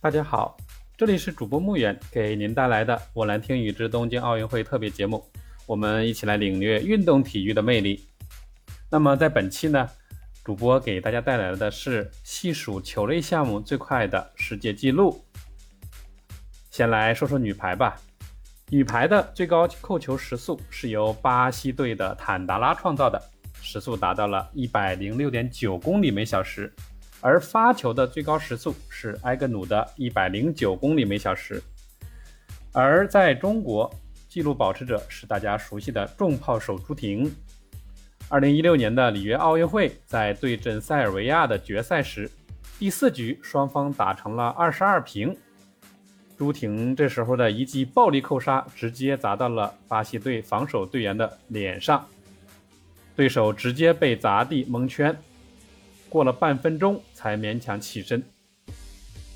大家好，这里是主播穆远给您带来的《我来听雨之东京奥运会》特别节目，我们一起来领略运动体育的魅力。那么在本期呢，主播给大家带来的是细数球类项目最快的世界纪录。先来说说女排吧，女排的最高扣球时速是由巴西队的坦达拉创造的，时速达到了一百零六点九公里每小时。而发球的最高时速是埃格努的109公里每小时，而在中国，纪录保持者是大家熟悉的重炮手朱婷。2016年的里约奥运会，在对阵塞尔维亚的决赛时，第四局双方打成了22平，朱婷这时候的一记暴力扣杀，直接砸到了巴西队防守队员的脸上，对手直接被砸地蒙圈。过了半分钟才勉强起身，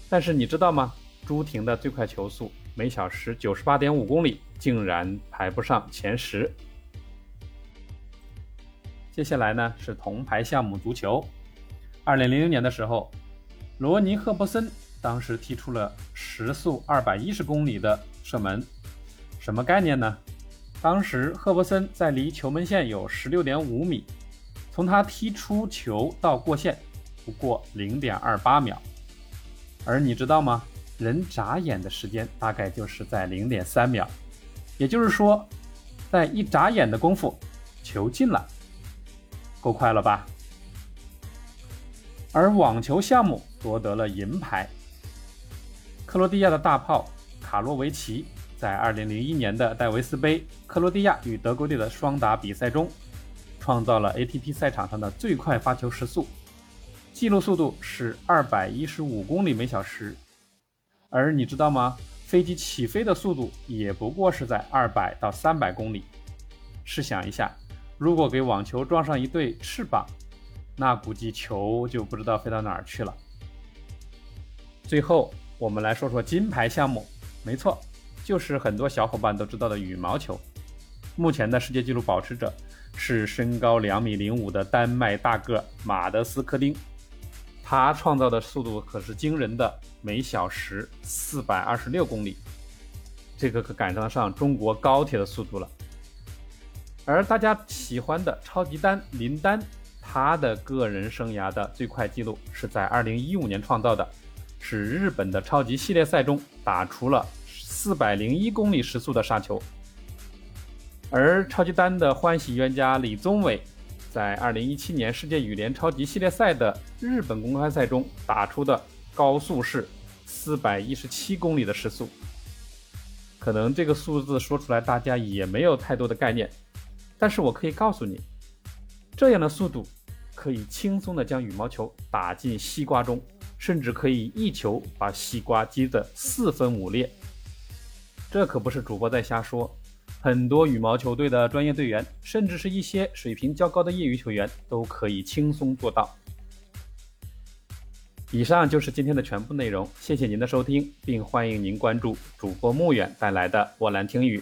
但是你知道吗？朱婷的最快球速每小时九十八点五公里，竟然排不上前十。接下来呢是铜牌项目足球。二零零零年的时候，罗尼·赫伯森当时踢出了时速二百一十公里的射门，什么概念呢？当时赫伯森在离球门线有十六点五米。从他踢出球到过线不过零点二八秒，而你知道吗？人眨眼的时间大概就是在零点三秒，也就是说，在一眨眼的功夫，球进了，够快了吧？而网球项目夺得了银牌，克罗地亚的大炮卡洛维奇在二零零一年的戴维斯杯克罗地亚与德国队的双打比赛中。创造了 ATP 赛场上的最快发球时速，记录速度是二百一十五公里每小时。而你知道吗？飞机起飞的速度也不过是在二百到三百公里。试想一下，如果给网球装上一对翅膀，那估计球就不知道飞到哪儿去了。最后，我们来说说金牌项目，没错，就是很多小伙伴都知道的羽毛球。目前的世界纪录保持者。是身高两米零五的丹麦大个马德斯科丁，他创造的速度可是惊人的，每小时四百二十六公里，这个可赶得上中国高铁的速度了。而大家喜欢的超级丹林丹，他的个人生涯的最快记录是在二零一五年创造的，是日本的超级系列赛中打出了四百零一公里时速的杀球。而超级丹的欢喜冤家李宗伟，在2017年世界羽联超级系列赛的日本公开赛中打出的高速是417公里的时速，可能这个数字说出来大家也没有太多的概念，但是我可以告诉你，这样的速度可以轻松的将羽毛球打进西瓜中，甚至可以一球把西瓜击得四分五裂，这可不是主播在瞎说。很多羽毛球队的专业队员，甚至是一些水平较高的业余球员，都可以轻松做到。以上就是今天的全部内容，谢谢您的收听，并欢迎您关注主播穆远带来的沃兰听语。